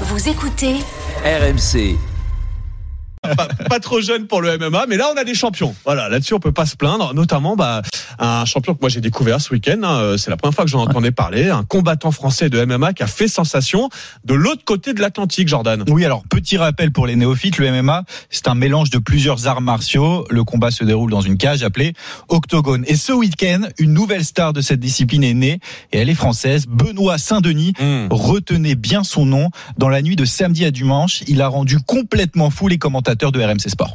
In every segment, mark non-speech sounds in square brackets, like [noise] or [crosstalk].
Vous écoutez RMC. Pas, pas trop jeune pour le MMA, mais là on a des champions. Voilà, là-dessus on peut pas se plaindre. Notamment bah, un champion que moi j'ai découvert ce week-end. hein, euh, c'est la première fois que j'en entendais parler. Un combattant français de MMA qui a fait sensation de l'autre côté de l'Atlantique, Jordan. Oui, alors petit rappel pour les néophytes, le MMA, c'est un mélange de plusieurs arts martiaux. Le combat se déroule dans une cage appelée octogone. Et ce week-end, une nouvelle star de cette discipline est née et elle est française, Benoît Saint-Denis. Mmh. Retenez bien son nom. Dans la nuit de samedi à dimanche, il a rendu complètement fou les commentateurs de RMC Sport.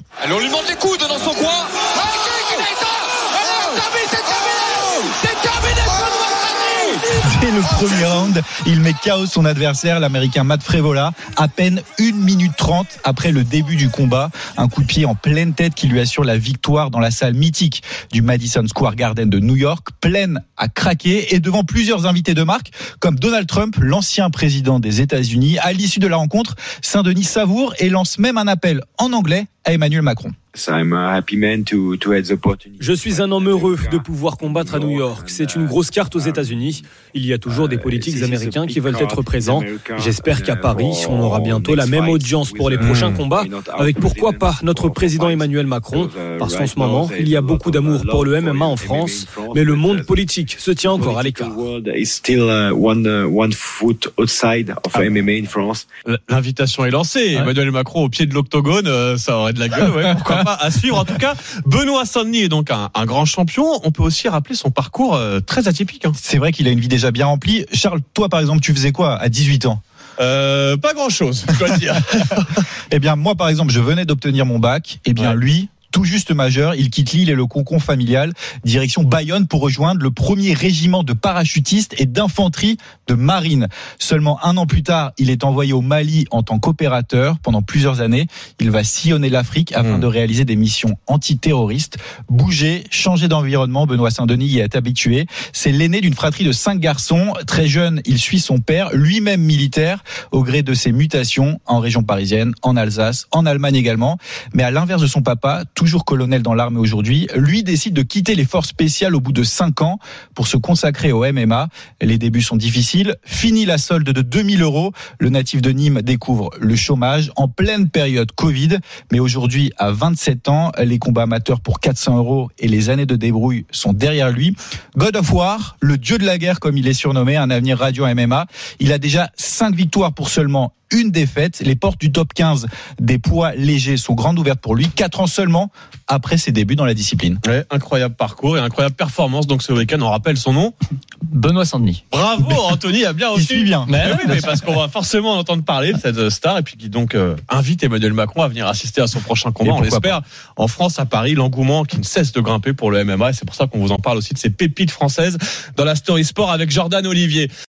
Le premier round, il met KO son adversaire, l'américain Matt Frevola, à peine 1 minute 30 après le début du combat. Un coup de pied en pleine tête qui lui assure la victoire dans la salle mythique du Madison Square Garden de New York, pleine à craquer et devant plusieurs invités de marque comme Donald Trump, l'ancien président des États-Unis. À l'issue de la rencontre, Saint-Denis savoure et lance même un appel en anglais à Emmanuel Macron. Je suis un homme heureux de pouvoir combattre à New York. C'est une grosse carte aux États-Unis. Il y a toujours des politiques américains qui veulent être présents. J'espère qu'à Paris, on aura bientôt la même audience pour les prochains combats, avec pourquoi pas notre président Emmanuel Macron, parce qu'en ce moment, il y a beaucoup d'amour pour le MMA en France, mais le monde politique se tient encore à l'écart. L'invitation est lancée. Emmanuel Macron au pied de l'octogone, euh, ça aurait de la gueule. Ouais, pourquoi [laughs] pas à suivre. En tout cas, Benoît Saint-Denis est donc un, un grand champion. On peut aussi rappeler son parcours euh, très atypique. hein. C'est vrai qu'il a une vie déjà bien remplie. Charles, toi par exemple, tu faisais quoi à 18 ans? Euh, pas grand-chose, je dois dire. [laughs] Eh bien, moi, par exemple, je venais d'obtenir mon bac. Eh bien, Ouais. lui, tout juste majeur, il quitte l'île et le concon familial, direction Bayonne pour rejoindre le premier régiment de parachutistes et d'infanterie de marine. Seulement un an plus tard, il est envoyé au Mali en tant qu'opérateur. Pendant plusieurs années, il va sillonner l'Afrique afin Mm. de réaliser des missions antiterroristes. Bouger, changer d'environnement, Benoît Saint-Denis y est habitué. C'est l'aîné d'une fratrie de cinq garçons. Très jeune, il suit son père, lui-même militaire, au gré de ses mutations en région parisienne, en Alsace, en Allemagne également. Mais à l'inverse de son papa, toujours colonel dans l'armée aujourd'hui, lui décide de quitter les forces spéciales au bout de 5 ans pour se consacrer au MMA. Les débuts sont difficiles. Fini la solde de 2000 euros. Le natif de Nîmes découvre le chômage en pleine période Covid. Mais aujourd'hui, à 27 ans, les combats amateurs pour 400 euros et les années de débrouille sont derrière lui. God of War, le dieu de la guerre comme il est surnommé, un avenir radio MMA. Il a déjà 5 victoires pour seulement une défaite. Les portes du top 15 des poids légers sont grandes ouvertes pour lui. 4 ans seulement après ses débuts dans la discipline. Ouais, incroyable parcours et incroyable performance. Donc ce week-end, on rappelle son nom. Benoît Saint-Denis. Bravo, [laughs] Anthony a bien Il reçu. suit bien. Mais oui, mais parce qu'on va forcément entendre parler de cette star et puis qui donc euh, invite Emmanuel Macron à venir assister à son prochain combat. On l'espère. En France, à Paris, l'engouement qui ne cesse de grimper pour le MMA et c'est pour ça qu'on vous en parle aussi de ces pépites françaises dans la Story Sport avec Jordan Olivier.